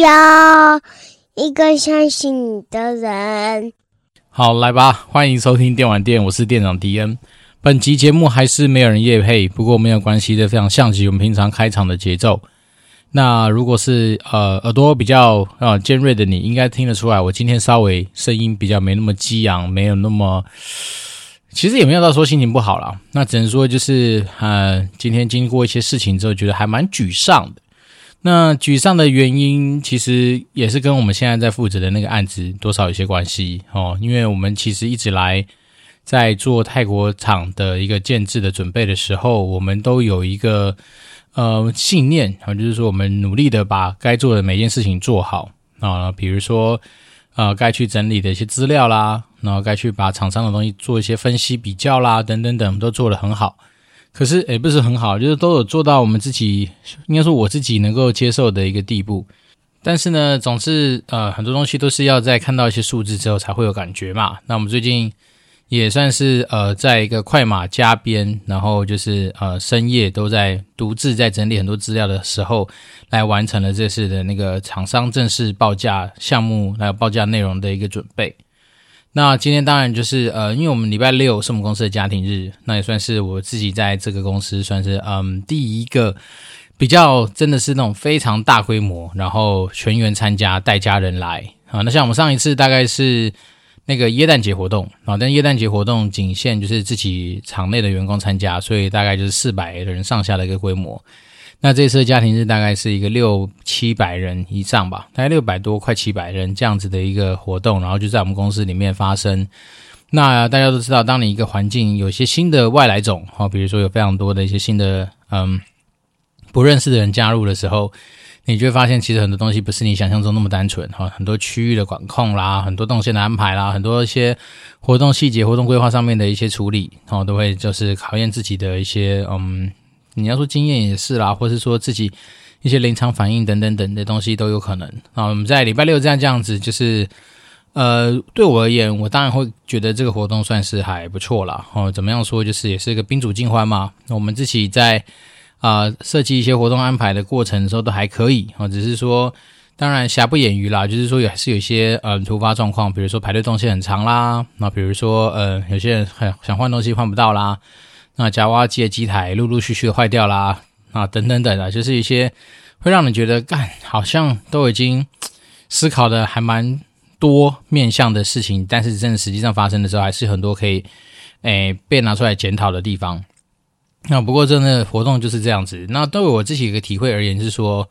要一个相信你的人。好，来吧，欢迎收听电玩店，我是店长迪恩。本集节目还是没有人夜配，不过没有关系的，非常像极我们平常开场的节奏。那如果是呃耳朵比较呃尖锐的你，应该听得出来，我今天稍微声音比较没那么激昂，没有那么。其实也没有到说心情不好啦，那只能说就是，呃，今天经过一些事情之后，觉得还蛮沮丧的。那沮丧的原因，其实也是跟我们现在在负责的那个案子多少有些关系哦。因为我们其实一直来在做泰国厂的一个建制的准备的时候，我们都有一个呃信念啊，就是说我们努力的把该做的每件事情做好啊，比如说。呃，该去整理的一些资料啦，然后该去把厂商的东西做一些分析比较啦，等等等，都做得很好。可是，也不是很好，就是都有做到我们自己，应该说我自己能够接受的一个地步。但是呢，总是呃，很多东西都是要在看到一些数字之后才会有感觉嘛。那我们最近。也算是呃，在一个快马加鞭，然后就是呃深夜都在独自在整理很多资料的时候，来完成了这次的那个厂商正式报价项目还有报价内容的一个准备。那今天当然就是呃，因为我们礼拜六是我们公司的家庭日，那也算是我自己在这个公司算是嗯第一个比较真的是那种非常大规模，然后全员参加带家人来啊。那像我们上一次大概是。那个耶诞节活动啊，但耶诞节活动仅限就是自己厂内的员工参加，所以大概就是四百人上下的一个规模。那这次的家庭日大概是一个六七百人以上吧，大概六百多，快七百人这样子的一个活动，然后就在我们公司里面发生。那大家都知道，当你一个环境有些新的外来种哈，比如说有非常多的一些新的嗯不认识的人加入的时候。你就会发现，其实很多东西不是你想象中那么单纯哈，很多区域的管控啦，很多动线的安排啦，很多一些活动细节、活动规划上面的一些处理，哦，都会就是考验自己的一些嗯，你要说经验也是啦，或是说自己一些临场反应等等等的东西都有可能。那我们在礼拜六这样这样子，就是呃，对我而言，我当然会觉得这个活动算是还不错啦。哦，怎么样说，就是也是一个宾主尽欢嘛。我们自己在。啊、设计一些活动安排的过程的时候都还可以啊，只是说，当然瑕不掩瑜啦，就是说也是有一些呃突发状况，比如说排队东西很长啦，那比如说呃有些人很想换东西换不到啦，那夹娃娃机的机台陆陆续续坏掉啦，啊等等等啊，就是一些会让你觉得干好像都已经思考的还蛮多面向的事情，但是真的实际上发生的时候，还是很多可以诶被拿出来检讨的地方。那不过真的活动就是这样子。那对我自己一个体会而言，是说，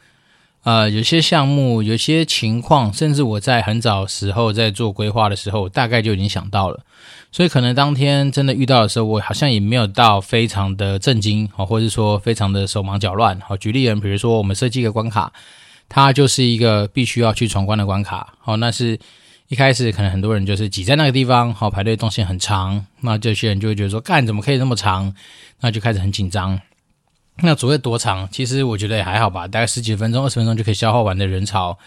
呃，有些项目、有些情况，甚至我在很早时候在做规划的时候，大概就已经想到了。所以可能当天真的遇到的时候，我好像也没有到非常的震惊，好，或者是说非常的手忙脚乱。好，举例人，比如说我们设计一个关卡，它就是一个必须要去闯关的关卡。好，那是。一开始可能很多人就是挤在那个地方，好，排队动线很长，那这些人就会觉得说，干怎么可以那么长？那就开始很紧张。那所谓多长，其实我觉得也还好吧，大概十几分钟、二十分钟就可以消耗完的人潮，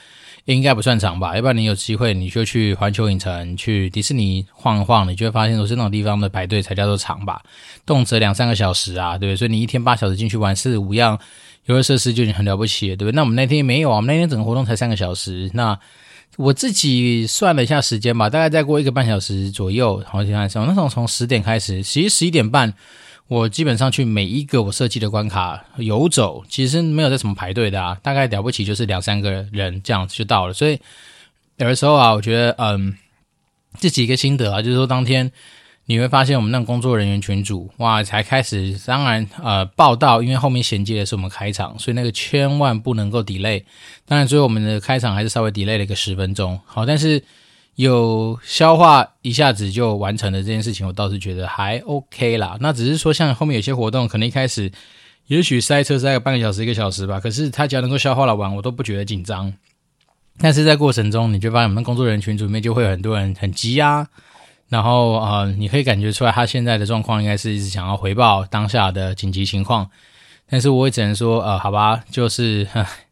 应该不算长吧？要不然你有机会，你就去环球影城、去迪士尼晃一晃，你就会发现都是那种地方的排队才叫做长吧，动辄两三个小时啊，对不对？所以你一天八小时进去玩四五样游乐设施就已经很了不起了，对不对？那我们那天没有啊，我们那天整个活动才三个小时，那。我自己算了一下时间吧，大概再过一个半小时左右，好像像那种从十点开始，其实十一点半，我基本上去每一个我设计的关卡游走，其实没有在什么排队的啊，大概了不起就是两三个人这样子就到了。所以有的时候啊，我觉得嗯，自己一个心得啊，就是说当天。你会发现，我们那工作人员群组，哇，才开始，当然，呃，报道，因为后面衔接的是我们开场，所以那个千万不能够 delay。当然，最后我们的开场还是稍微 delay 了一个十分钟，好，但是有消化一下子就完成了这件事情，我倒是觉得还 OK 啦。那只是说，像后面有些活动，可能一开始也许塞车塞个半个小时、一个小时吧，可是他只要能够消化了完，我都不觉得紧张。但是在过程中，你就发现我们工作人群组里面就会有很多人很急啊。然后呃，你可以感觉出来，他现在的状况应该是一直想要回报当下的紧急情况，但是我也只能说，呃，好吧，就是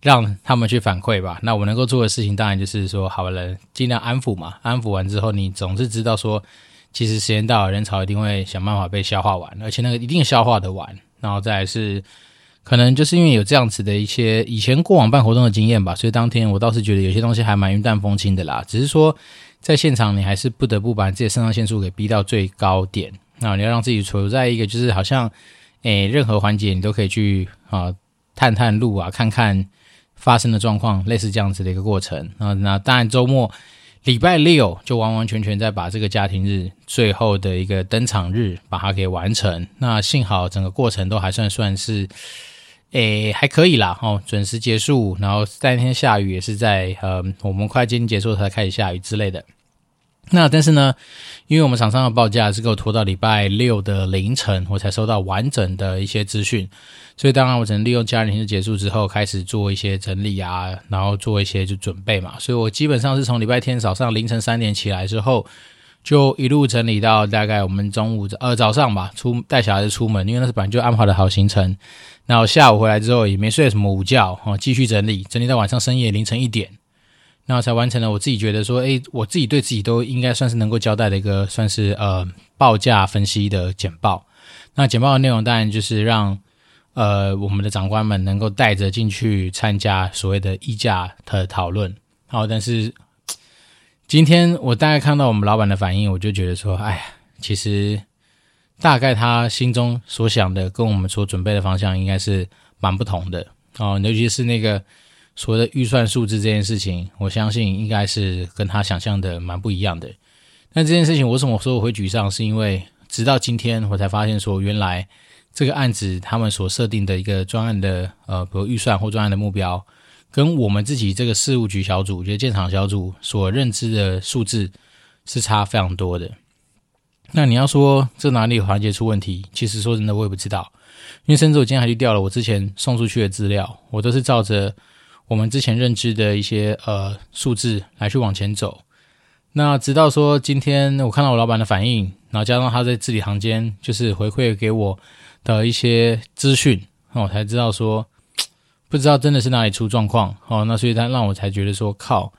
让他们去反馈吧。那我能够做的事情，当然就是说，好了，尽量安抚嘛。安抚完之后，你总是知道说，其实时间到了，人潮一定会想办法被消化完，而且那个一定消化得完。然后再来是可能就是因为有这样子的一些以前过往办活动的经验吧，所以当天我倒是觉得有些东西还蛮云淡风轻的啦。只是说在现场你还是不得不把自己的肾上腺素给逼到最高点，那你要让自己处在一个就是好像诶任何环节你都可以去啊探探路啊，看看发生的状况，类似这样子的一个过程啊。那当然周末。礼拜六就完完全全在把这个家庭日最后的一个登场日把它给完成。那幸好整个过程都还算算是，诶还可以啦哦，准时结束。然后那天下雨也是在呃我们快接近结束才开始下雨之类的。那但是呢，因为我们厂商的报价是给我拖到礼拜六的凌晨，我才收到完整的一些资讯，所以当然我只能利用家庭日结束之后开始做一些整理啊，然后做一些就准备嘛。所以我基本上是从礼拜天早上凌晨三点起来之后，就一路整理到大概我们中午呃早上吧，出带小孩子出门，因为那是本来就安排的好行程。然后下午回来之后也没睡什么午觉哦，继续整理，整理到晚上深夜凌晨一点。那才完成了，我自己觉得说，诶，我自己对自己都应该算是能够交代的一个，算是呃报价分析的简报。那简报的内容当然就是让呃我们的长官们能够带着进去参加所谓的议价的讨论。好，但是今天我大概看到我们老板的反应，我就觉得说，哎呀，其实大概他心中所想的跟我们所准备的方向应该是蛮不同的哦，尤其是那个。所谓的预算数字这件事情，我相信应该是跟他想象的蛮不一样的。那这件事情，为什么我说我会沮丧？是因为直到今天我才发现，说原来这个案子他们所设定的一个专案的呃，比如预算或专案的目标，跟我们自己这个事务局小组，就是建厂小组所认知的数字是差非常多的。那你要说这哪里环节出问题？其实说真的，我也不知道，因为甚至我今天还去调了我之前送出去的资料，我都是照着。我们之前认知的一些呃数字来去往前走，那直到说今天我看到我老板的反应，然后加上他在字里行间就是回馈给我的一些资讯，我才知道说不知道真的是哪里出状况哦。那所以他让我才觉得说靠，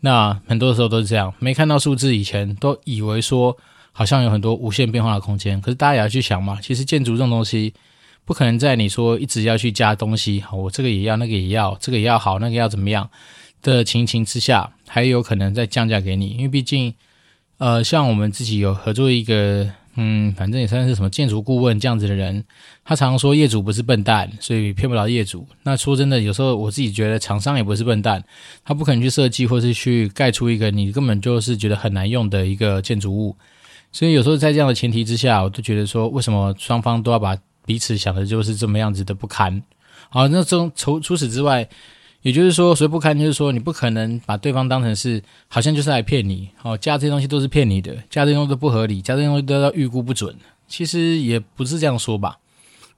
那很多时候都是这样，没看到数字以前都以为说好像有很多无限变化的空间，可是大家也要去想嘛，其实建筑这种东西。不可能在你说一直要去加东西，好，我这个也要，那个也要，这个也要好，那个要怎么样的情形之下，还有可能再降价给你，因为毕竟，呃，像我们自己有合作一个，嗯，反正也算是什么建筑顾问这样子的人，他常常说业主不是笨蛋，所以骗不了业主。那说真的，有时候我自己觉得厂商也不是笨蛋，他不可能去设计或是去盖出一个你根本就是觉得很难用的一个建筑物。所以有时候在这样的前提之下，我都觉得说，为什么双方都要把彼此想的就是这么样子的不堪，好，那这种除除此之外，也就是说，所谓不堪，就是说你不可能把对方当成是好像就是来骗你，哦，加这些东西都是骗你的，加这些东西都不合理，加这些东西都要预估不准，其实也不是这样说吧。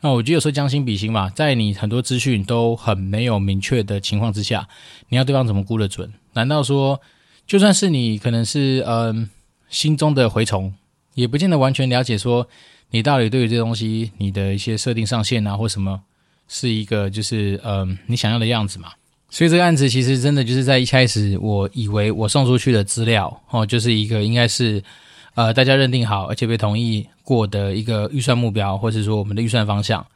那我觉得有时候将心比心嘛，在你很多资讯都很没有明确的情况之下，你要对方怎么估得准？难道说就算是你可能是嗯、心中的蛔虫，也不见得完全了解说。你到底对于这东西，你的一些设定上限啊，或什么，是一个就是嗯、呃，你想要的样子嘛？所以这个案子其实真的就是在一开始，我以为我送出去的资料哦，就是一个应该是呃大家认定好而且被同意过的一个预算目标，或者说我们的预算方向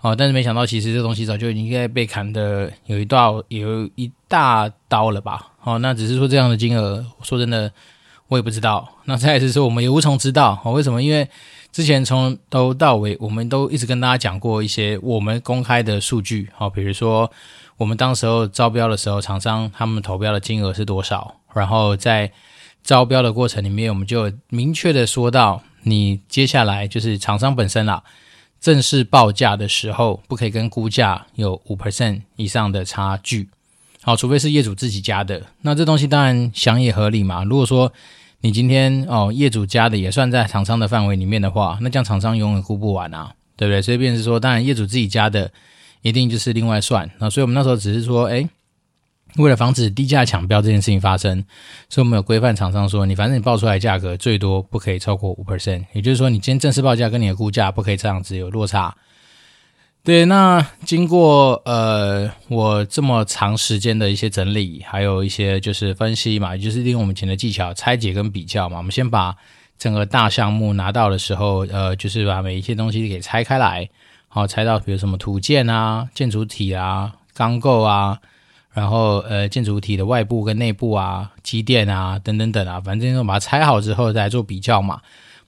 哦，但是没想到其实这东西早就应该被砍的有一道有一大刀了吧？哦，那只是说这样的金额，说真的我也不知道。那再来是说我们也无从知道哦，为什么？因为之前从头到尾，我们都一直跟大家讲过一些我们公开的数据，好，比如说我们当时候招标的时候，厂商他们投标的金额是多少，然后在招标的过程里面，我们就明确的说到，你接下来就是厂商本身啦，正式报价的时候，不可以跟估价有五 percent 以上的差距，好，除非是业主自己加的，那这东西当然想也合理嘛，如果说。你今天哦，业主加的也算在厂商的范围里面的话，那这样厂商永远估不完啊，对不对？所以便是说，当然业主自己加的一定就是另外算。那所以我们那时候只是说，诶，为了防止低价抢标这件事情发生，所以我们有规范厂商说，你反正你报出来价格最多不可以超过五 percent，也就是说，你今天正式报价跟你的估价不可以这样子有落差。对，那经过呃我这么长时间的一些整理，还有一些就是分析嘛，也就是利用我们前的技巧拆解跟比较嘛。我们先把整个大项目拿到的时候，呃，就是把每一些东西给拆开来，好，拆到比如什么土建啊、建筑体啊、钢构啊，然后呃建筑体的外部跟内部啊、机电啊等等等啊，反正就把它拆好之后再来做比较嘛。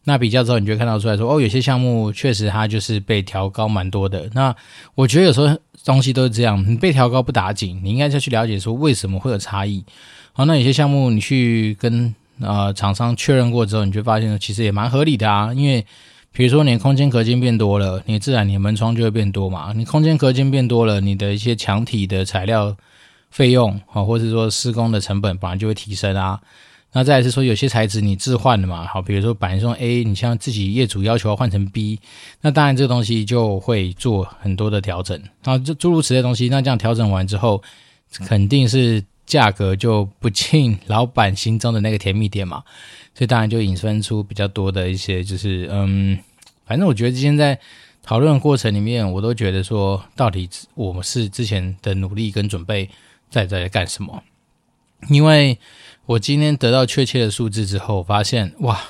那比较之后，你就看到出来说，哦，有些项目确实它就是被调高蛮多的。那我觉得有时候东西都是这样，你被调高不打紧，你应该再去了解说为什么会有差异。好，那有些项目你去跟呃厂商确认过之后，你就发现其实也蛮合理的啊，因为。比如说，你的空间隔间变多了，你自然你的门窗就会变多嘛。你空间隔间变多了，你的一些墙体的材料费用啊，或者说施工的成本本来就会提升啊。那再来是说，有些材质你置换的嘛，好，比如说本来说 A，你像自己业主要求要换成 B，那当然这个东西就会做很多的调整啊，就诸如此类东西。那这样调整完之后，肯定是价格就不进老板心中的那个甜蜜点嘛。所以当然就引申出比较多的一些，就是嗯，反正我觉得今天在讨论的过程里面，我都觉得说，到底我们是之前的努力跟准备在在干什么？因为我今天得到确切的数字之后，发现哇，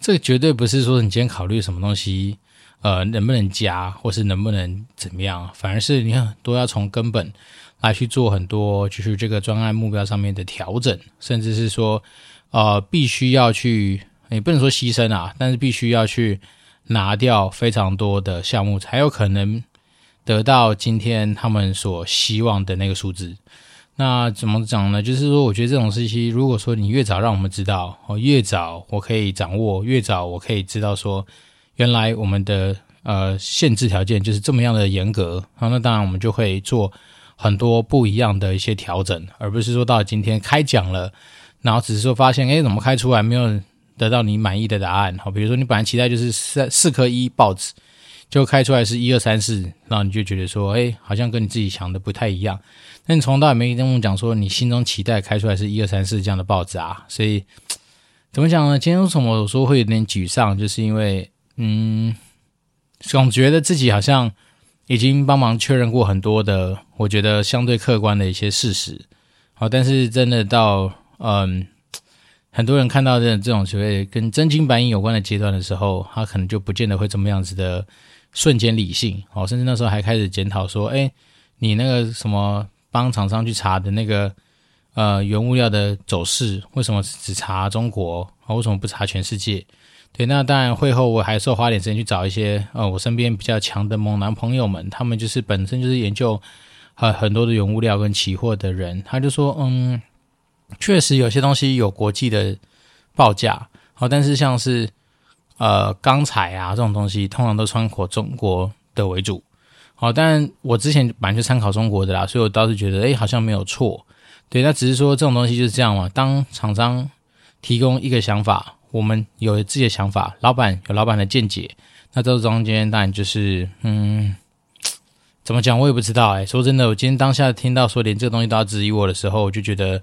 这绝对不是说你今天考虑什么东西，呃，能不能加，或是能不能怎么样，反而是你看都要从根本来去做很多，就是这个专案目标上面的调整，甚至是说。呃，必须要去，也不能说牺牲啊，但是必须要去拿掉非常多的项目，才有可能得到今天他们所希望的那个数字。那怎么讲呢？就是说，我觉得这种事情，如果说你越早让我们知道，哦，越早我可以掌握，越早我可以知道说，原来我们的呃限制条件就是这么样的严格，好，那当然我们就会做很多不一样的一些调整，而不是说到今天开奖了。然后只是说发现，诶，怎么开出来没有得到你满意的答案？好，比如说你本来期待就是四四颗一报纸，就开出来是一二三四，然后你就觉得说，诶，好像跟你自己想的不太一样。那你从头到尾没跟我讲说，你心中期待开出来是一二三四这样的报纸啊？所以怎么讲呢？今天为什么我说会有点沮丧？就是因为，嗯，总觉得自己好像已经帮忙确认过很多的，我觉得相对客观的一些事实。好，但是真的到。嗯，很多人看到这这种所谓跟真金白银有关的阶段的时候，他可能就不见得会这么样子的瞬间理性哦，甚至那时候还开始检讨说，哎，你那个什么帮厂商去查的那个呃原物料的走势，为什么只查中国啊？为什么不查全世界？对，那当然会后我还是要花点时间去找一些呃我身边比较强的猛男朋友们，他们就是本身就是研究很很多的原物料跟期货的人，他就说，嗯。确实有些东西有国际的报价，好，但是像是呃钢材啊这种东西，通常都参考中国的为主，好，但我之前本来就参考中国的啦，所以我倒是觉得，诶，好像没有错，对，那只是说这种东西就是这样嘛。当厂商提供一个想法，我们有自己的想法，老板有老板的见解，那这中间当然就是，嗯，怎么讲我也不知道，诶，说真的，我今天当下听到说连这个东西都要质疑我的时候，我就觉得。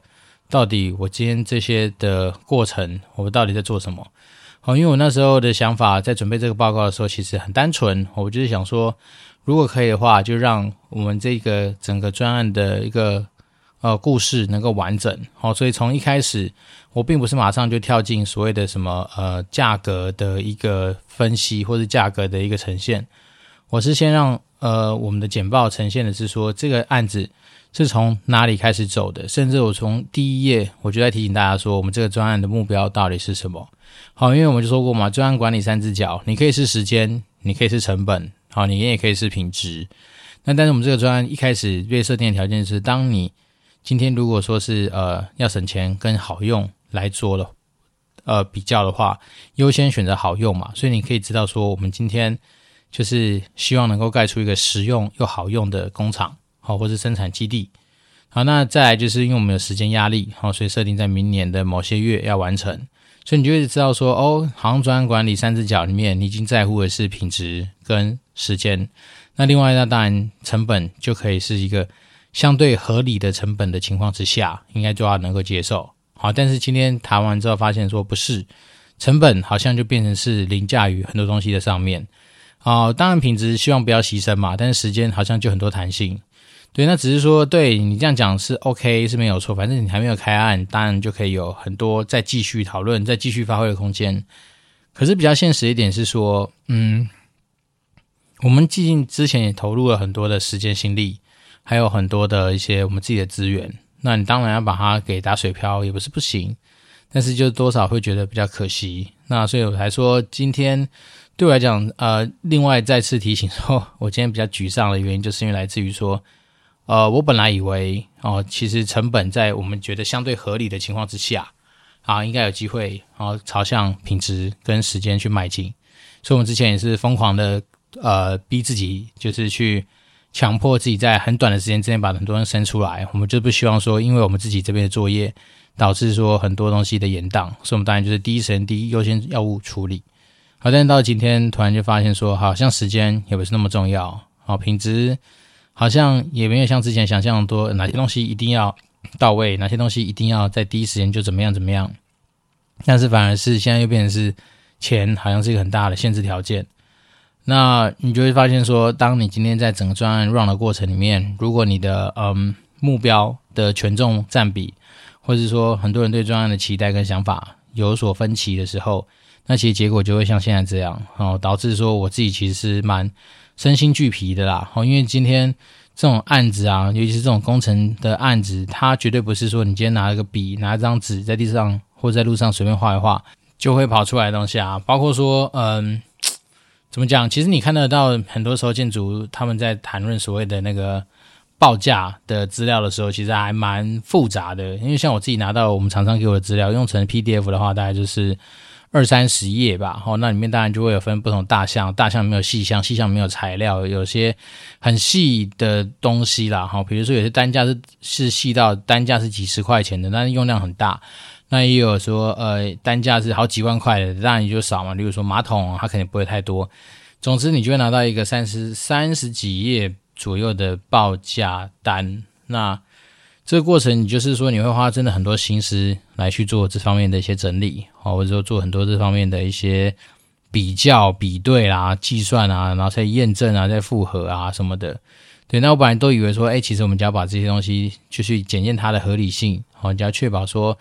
到底我今天这些的过程，我们到底在做什么？好，因为我那时候的想法，在准备这个报告的时候，其实很单纯，我就是想说，如果可以的话，就让我们这个整个专案的一个呃故事能够完整。好，所以从一开始，我并不是马上就跳进所谓的什么呃价格的一个分析，或者价格的一个呈现，我是先让呃我们的简报呈现的是说这个案子。是从哪里开始走的？甚至我从第一页我就在提醒大家说，我们这个专案的目标到底是什么？好，因为我们就说过嘛，专案管理三只脚，你可以是时间，你可以是成本，好，你也可以是品质。那但是我们这个专案一开始被设定的条件是，当你今天如果说是呃要省钱跟好用来做了呃比较的话，优先选择好用嘛。所以你可以知道说，我们今天就是希望能够盖出一个实用又好用的工厂。好，或是生产基地，好，那再来就是因为我们有时间压力，好，所以设定在明年的某些月要完成，所以你就会知道说，哦，行专管理三只脚里面，你已经在乎的是品质跟时间，那另外那当然成本就可以是一个相对合理的成本的情况之下，应该就要能够接受，好，但是今天谈完之后发现说不是，成本好像就变成是凌驾于很多东西的上面，好，当然品质希望不要牺牲嘛，但是时间好像就很多弹性。对，那只是说，对你这样讲是 OK 是没有错，反正你还没有开案，当然就可以有很多再继续讨论、再继续发挥的空间。可是比较现实一点是说，嗯，我们毕竟之前也投入了很多的时间心力，还有很多的一些我们自己的资源。那你当然要把它给打水漂，也不是不行，但是就多少会觉得比较可惜。那所以我才说，今天对我来讲，呃，另外再次提醒说，我今天比较沮丧的原因，就是因为来自于说，呃，我本来以为哦、其实成本在我们觉得相对合理的情况之下，啊，应该有机会，然后朝向品质跟时间去迈进。所以，我们之前也是疯狂的，呃，逼自己，就是去。强迫自己在很短的时间之内把很多人生出来，我们就不希望说，因为我们自己这边的作业导致说很多东西的延宕，所以我们当然就是第一时间第一优先要务处理。好，但是到今天突然就发现说，好像时间也不是那么重要，好，品质好像也没有像之前想象的多，哪些东西一定要到位，哪些东西一定要在第一时间就怎么样怎么样，但是反而是现在又变成是钱好像是一个很大的限制条件。那你就会发现说，当你今天在整个专案 run 的过程里面，如果你的嗯目标的权重占比，或者是说很多人对专案的期待跟想法有所分歧的时候，那其实结果就会像现在这样哦，导致说我自己其实是蛮身心俱疲的啦。哦，因为今天这种案子啊，尤其是这种工程的案子，它绝对不是说你今天拿了个笔，拿一张纸在地上或者在路上随便画一画就会跑出来的东西啊，包括说嗯。怎么讲？其实你看得到，很多时候建筑他们在谈论所谓的那个报价的资料的时候，其实还蛮复杂的。因为像我自己拿到我们厂商给我的资料，用成 PDF 的话，大概就是二三十页吧。哦，那里面当然就会有分不同大项，大项没有细项，细项没有材料，有些很细的东西啦。哈，比如说有些单价是是细到单价是几十块钱的，但是用量很大。那也有说，呃，单价是好几万块的，当然也就少嘛。例如说马桶，它肯定不会太多。总之，你就会拿到一个三十三十几页左右的报价单。那这个过程，你就是说你会花真的很多心思来去做这方面的一些整理，好，或者说做很多这方面的一些比较、比对啦、计算啊，然后再验证啊、再复核啊什么的。对，那我本来都以为说，哎，其实我们只要把这些东西就去检验它的合理性，好，就要确保说。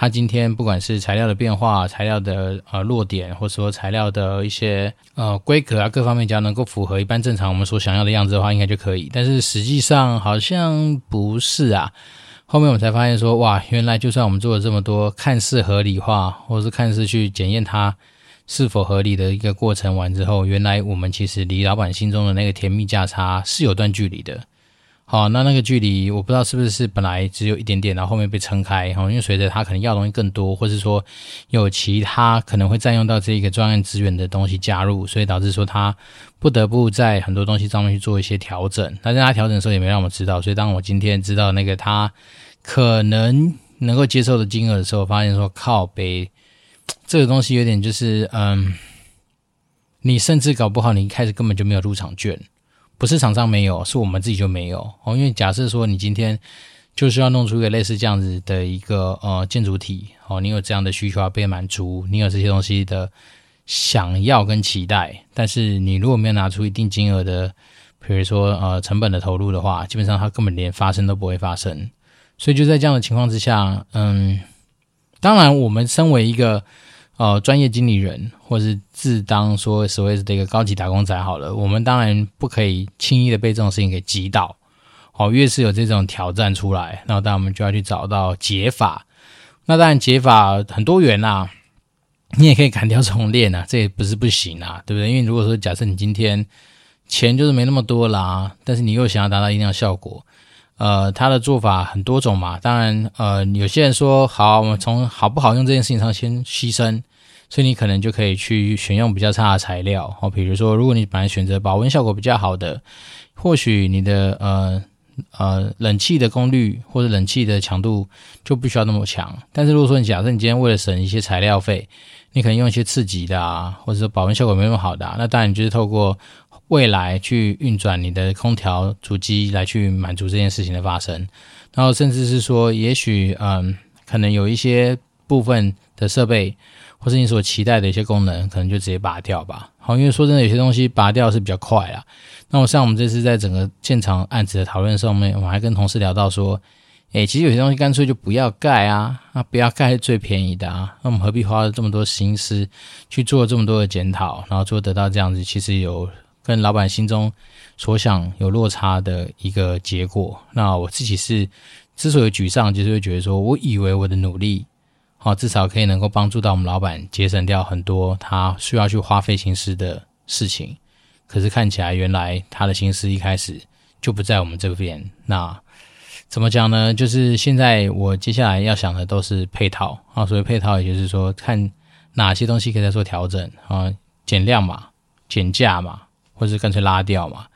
它今天不管是材料的变化、材料的呃落点，或者说材料的一些呃规格啊，各方面只要能够符合一般正常我们所想要的样子的话，应该就可以。但是实际上好像不是啊。后面我们才发现说，哇，原来就算我们做了这么多看似合理化，或者是看似去检验它是否合理的一个过程完之后，原来我们其实离老板心中的那个甜蜜价差是有段距离的。好，那那个距离我不知道是不是本来只有一点点，然后后面被撑开，然后，因为随着他可能要的东西更多，或是说有其他可能会占用到这一个专案资源的东西加入，所以导致说他不得不在很多东西上面去做一些调整。但是他调整的时候也没让我知道，所以当我今天知道那个他可能能够接受的金额的时候，发现说靠北，这个东西有点就是嗯，你甚至搞不好你一开始根本就没有入场券。不是厂商没有，是我们自己就没有哦。因为假设说你今天就是要弄出一个类似这样子的一个呃建筑体哦，你有这样的需求要被满足，你有这些东西的想要跟期待，但是你如果没有拿出一定金额的，比如说呃成本的投入的话，基本上它根本连发生都不会发生。所以就在这样的情况之下，嗯，当然我们身为一个。呃，专业经理人，或是自当说所谓的一个高级打工仔好了，我们当然不可以轻易的被这种事情给击倒。哦，越是有这种挑战出来，那当然我们就要去找到解法。那当然解法很多元啊，你也可以砍掉重练啊，这也不是不行啊，对不对？因为如果说假设你今天钱就是没那么多啦，但是你又想要达到一定的效果。呃，他的做法很多种嘛，当然，呃，有些人说好，我们从好不好用这件事情上先牺牲，所以你可能就可以去选用比较差的材料，哦，比如说，如果你本来选择保温效果比较好的，或许你的呃呃冷气的功率或者冷气的强度就不需要那么强，但是如果说你假设你今天为了省一些材料费，你可能用一些次级的啊，或者说保温效果没那么好的啊，那当然你就是透过。未来去运转你的空调主机来去满足这件事情的发生，然后甚至是说，也许嗯，可能有一些部分的设备，或是你所期待的一些功能，可能就直接拔掉吧。好，因为说真的，有些东西拔掉是比较快啊。那我像我们这次在整个现场案子的讨论上面，我还跟同事聊到说，诶，其实有些东西干脆就不要盖啊，那不要盖是最便宜的啊。那我们何必花了这么多心思去做这么多的检讨，然后最后得到这样子，其实有。跟老板心中所想有落差的一个结果。那我自己是之所以沮丧，就是会觉得说，我以为我的努力，好，至少可以能够帮助到我们老板节省掉很多他需要去花费心思的事情。可是看起来，原来他的心思一开始就不在我们这边。那怎么讲呢？就是现在我接下来要想的都是配套啊，所谓配套，也就是说看哪些东西可以再做调整啊，减量嘛，减价嘛，或者是干脆拉掉嘛，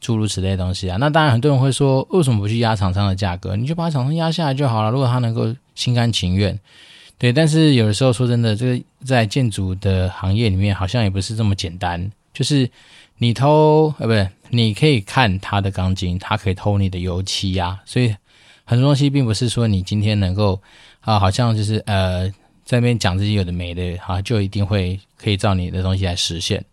诸如此类的东西啊。那当然，很多人会说，为什么不去压厂商的价格？你就把厂商压下来就好了。如果他能够心甘情愿，对。但是有的时候说真的，这个在建筑的行业里面，好像也不是这么简单，就是。你偷呃，不是，你可以看他的钢筋，他可以偷你的油漆呀、啊。所以很多东西并不是说你今天能够啊，好像就是呃，在那边讲自己有的没的啊，就一定会可以照你的东西来实现。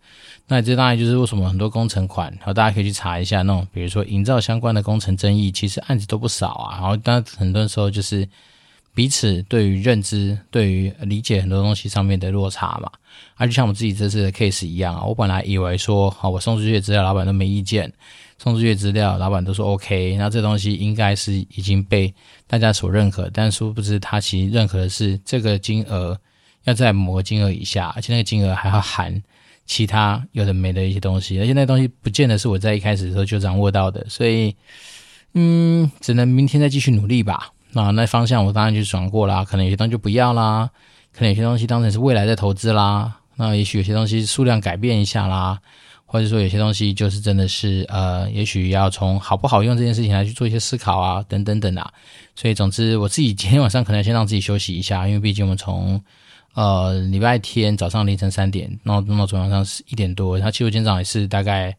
那这当然就是为什么很多工程款，然后大家可以去查一下那种，比如说营造相关的工程争议，其实案子都不少啊。然后当然很多时候就是。彼此对于认知、对于理解很多东西上面的落差嘛，而、就像我自己这次的 case 一样啊，我本来以为说，好，我送出去的资料，老板都没意见；送出去的资料，老板都说 OK，那这东西应该是已经被大家所认可。但殊不知，他其实认可的是这个金额要在某个金额以下，而且那个金额还要含其他有的没的一些东西，而且那东西不见得是我在一开始的时候就掌握到的，所以，嗯，只能明天再继续努力吧。那那方向我当然就转过啦，可能有些东西就不要啦，可能有些东西当成是未来的投资啦。那也许有些东西数量改变一下啦，或者说有些东西就是真的是呃，也许要从好不好用这件事情来去做一些思考啊，等等等啊。所以总之我自己今天晚上可能先让自己休息一下，因为毕竟我们从呃礼拜天早上凌晨三点然后弄到昨晚上是一点多，然后其实今天早上也是大概。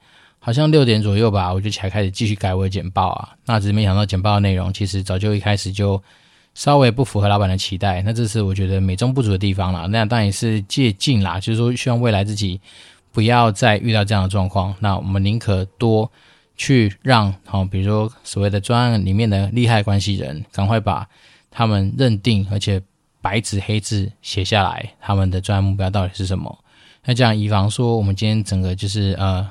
好像六点左右吧，我就才开始继续改我的简报啊。那只是没想到简报的内容其实早就一开始就稍微不符合老板的期待。那这是我觉得美中不足的地方啦。那当然也是借镜啦，就是说希望未来自己不要再遇到这样的状况。那我们宁可多去让，好，比如说所谓的专案里面的利害关系人，赶快把他们认定而且白纸黑字写下来，他们的专案目标到底是什么。那这样以防说我们今天整个就是呃。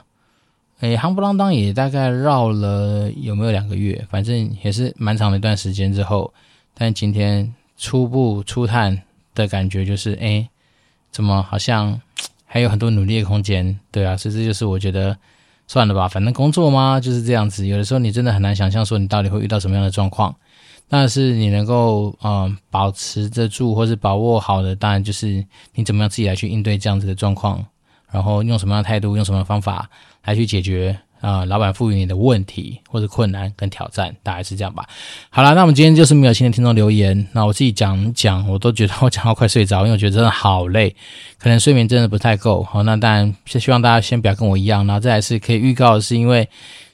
诶，夯不啷当也大概绕了有没有两个月，反正也是蛮长的一段时间之后，但今天初步初探的感觉就是，诶，怎么好像还有很多努力的空间？对啊，所以这就是我觉得算了吧，反正工作嘛就是这样子。有的时候你真的很难想象说你到底会遇到什么样的状况，但是你能够嗯、保持得住或是把握好的，当然就是你怎么样自己来去应对这样子的状况。然后用什么样的态度，用什么方法来去解决啊、老板赋予你的问题或者困难跟挑战，大概是这样吧。好了，那我们今天就是没有新的听众留言，那我自己讲讲，我都觉得我讲到快睡着，因为我觉得真的好累，可能睡眠真的不太够。好，那当然希望大家先不要跟我一样，然后再来是可以预告的是因为。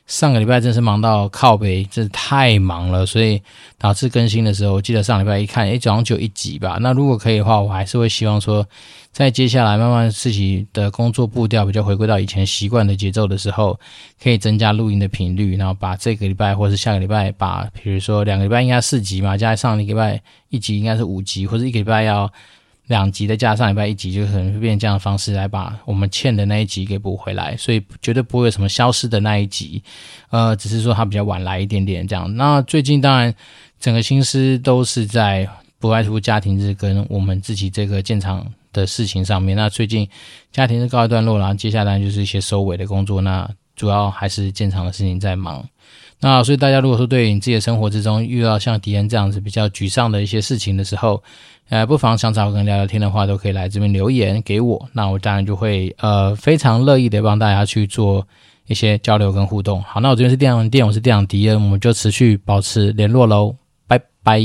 上个礼拜真是忙到靠北，真是太忙了，所以导致更新的时候，我记得上礼拜一看，诶，早上就一集吧。那如果可以的话，我还是会希望说，在接下来慢慢自己的工作步调比较回归到以前习惯的节奏的时候，可以增加录音的频率，然后把这个礼拜或是下个礼拜把，比如说两个礼拜应该四集嘛，加上一个礼拜一集应该是五集，或者一个礼拜要。两集再加上礼拜一集，就可能会变这样的方式来把我们欠的那一集给补回来，所以绝对不会有什么消失的那一集，呃，只是说它比较晚来一点点这样。那最近当然整个心思都是在不外乎家庭日跟我们自己这个建厂的事情上面。那最近家庭是告一段落，然后接下来就是一些收尾的工作，那主要还是建厂的事情在忙。那所以大家如果说对你自己的生活之中遇到像迪恩这样子比较沮丧的一些事情的时候，呃，不妨想找个人聊聊天的话，都可以来这边留言给我。那我当然就会呃非常乐意的帮大家去做一些交流跟互动。好，那我这边是电玩店，我是电长迪恩，我们就持续保持联络喽，拜拜。